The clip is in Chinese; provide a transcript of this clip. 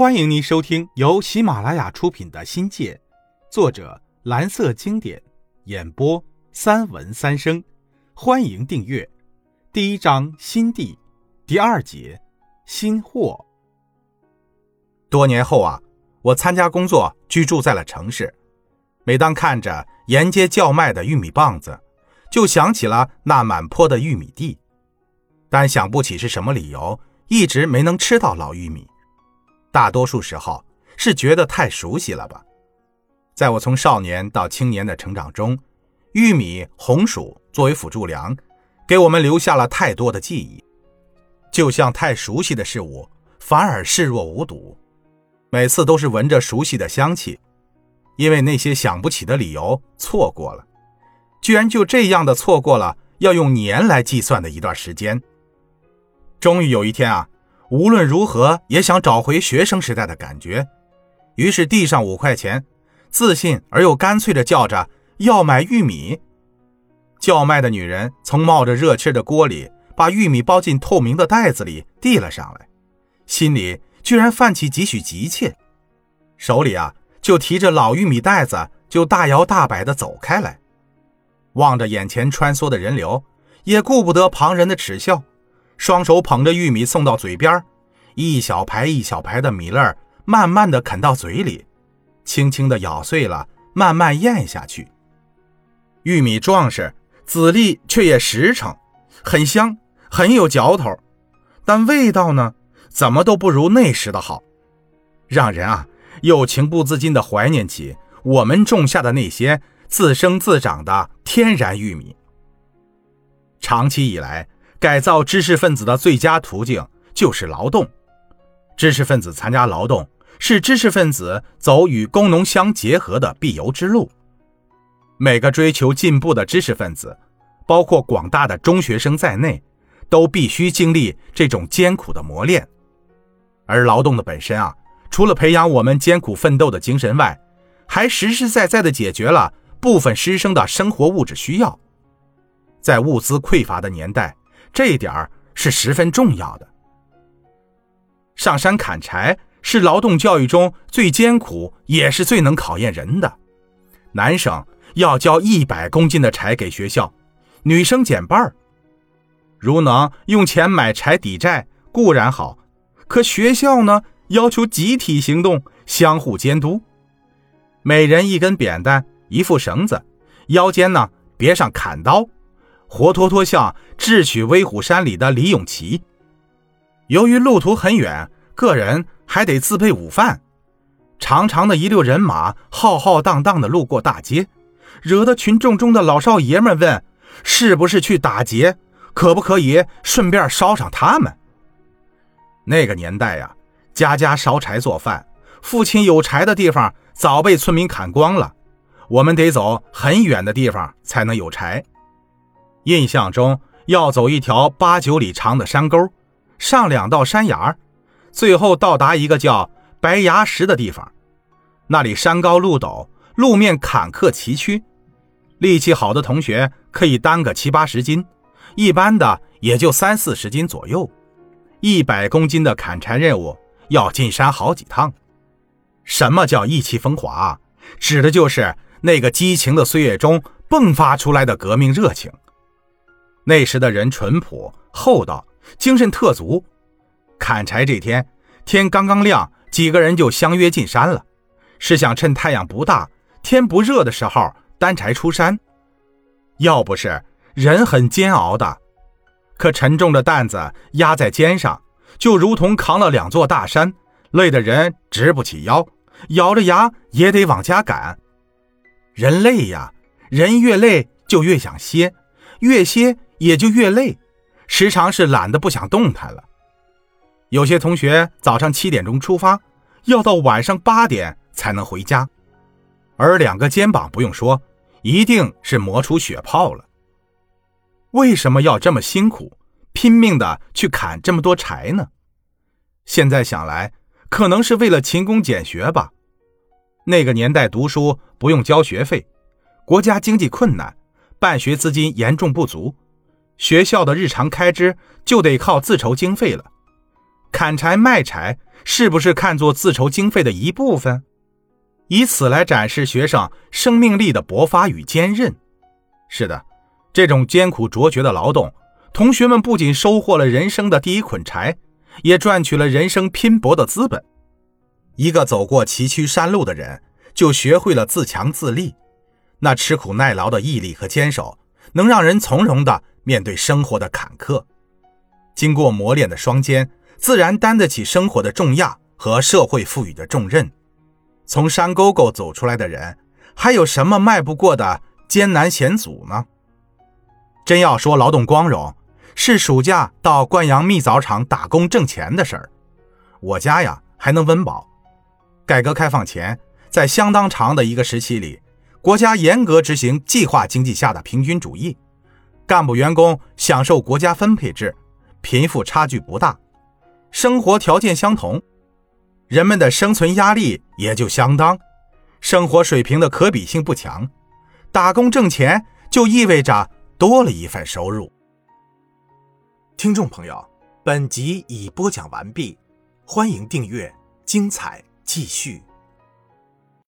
欢迎您收听由喜马拉雅出品的《新界》，作者蓝色经典，演播三文三生。欢迎订阅。第一章新地，第二节新货。多年后啊，我参加工作，居住在了城市。每当看着沿街叫卖的玉米棒子，就想起了那满坡的玉米地，但想不起是什么理由，一直没能吃到老玉米。大多数时候是觉得太熟悉了吧。在我从少年到青年的成长中，玉米、红薯作为辅助粮，给我们留下了太多的记忆。就像太熟悉的事物，反而视若无睹。每次都是闻着熟悉的香气，因为那些想不起的理由错过了，居然就这样的错过了要用年来计算的一段时间。终于有一天啊。无论如何也想找回学生时代的感觉，于是递上五块钱，自信而又干脆地叫着要买玉米。叫卖的女人从冒着热气的锅里把玉米包进透明的袋子里递了上来，心里居然泛起几许急切，手里啊就提着老玉米袋子就大摇大摆地走开来，望着眼前穿梭的人流，也顾不得旁人的耻笑。双手捧着玉米送到嘴边，一小排一小排的米粒儿慢慢的啃到嘴里，轻轻的咬碎了，慢慢咽下去。玉米壮实，籽粒却也实诚，很香，很有嚼头，但味道呢，怎么都不如那时的好，让人啊又情不自禁的怀念起我们种下的那些自生自长的天然玉米。长期以来。改造知识分子的最佳途径就是劳动。知识分子参加劳动，是知识分子走与工农相结合的必由之路。每个追求进步的知识分子，包括广大的中学生在内，都必须经历这种艰苦的磨练。而劳动的本身啊，除了培养我们艰苦奋斗的精神外，还实实在在地解决了部分师生的生活物质需要。在物资匮乏的年代。这一点是十分重要的。上山砍柴是劳动教育中最艰苦，也是最能考验人的。男生要交一百公斤的柴给学校，女生减半。如能用钱买柴抵债固然好，可学校呢要求集体行动，相互监督。每人一根扁担，一副绳子，腰间呢别上砍刀。活脱脱像智取威虎山里的李永琪。由于路途很远，个人还得自备午饭，长长的一溜人马浩浩荡荡地路过大街，惹得群众中的老少爷们问：“是不是去打劫？可不可以顺便烧上他们？”那个年代呀，家家烧柴做饭，父亲有柴的地方早被村民砍光了，我们得走很远的地方才能有柴。印象中要走一条八九里长的山沟，上两道山崖，最后到达一个叫白崖石的地方。那里山高路陡，路面坎坷崎岖，力气好的同学可以担个七八十斤，一般的也就三四十斤左右。一百公斤的砍柴任务要进山好几趟。什么叫意气风华？指的就是那个激情的岁月中迸发出来的革命热情。那时的人淳朴厚道，精神特足。砍柴这天，天刚刚亮，几个人就相约进山了，是想趁太阳不大、天不热的时候担柴出山。要不是人很煎熬的，可沉重的担子压在肩上，就如同扛了两座大山，累得人直不起腰，咬着牙也得往家赶。人累呀，人越累就越想歇，越歇。也就越累，时常是懒得不想动弹了。有些同学早上七点钟出发，要到晚上八点才能回家，而两个肩膀不用说，一定是磨出血泡了。为什么要这么辛苦，拼命的去砍这么多柴呢？现在想来，可能是为了勤工俭学吧。那个年代读书不用交学费，国家经济困难，办学资金严重不足。学校的日常开支就得靠自筹经费了，砍柴卖柴是不是看作自筹经费的一部分？以此来展示学生生命力的勃发与坚韧。是的，这种艰苦卓绝的劳动，同学们不仅收获了人生的第一捆柴，也赚取了人生拼搏的资本。一个走过崎岖山路的人，就学会了自强自立。那吃苦耐劳的毅力和坚守，能让人从容的面对生活的坎坷。经过磨练的双肩，自然担得起生活的重压和社会赋予的重任。从山沟沟走出来的人，还有什么迈不过的艰难险阻呢？真要说劳动光荣，是暑假到灌阳蜜枣厂打工挣钱的事儿。我家呀还能温饱。改革开放前，在相当长的一个时期里，国家严格执行计划经济下的平均主义，干部员工享受国家分配制，贫富差距不大，生活条件相同。人们的生存压力也就相当，生活水平的可比性不强，打工挣钱就意味着多了一份收入。听众朋友，本集已播讲完毕，欢迎订阅，精彩继续。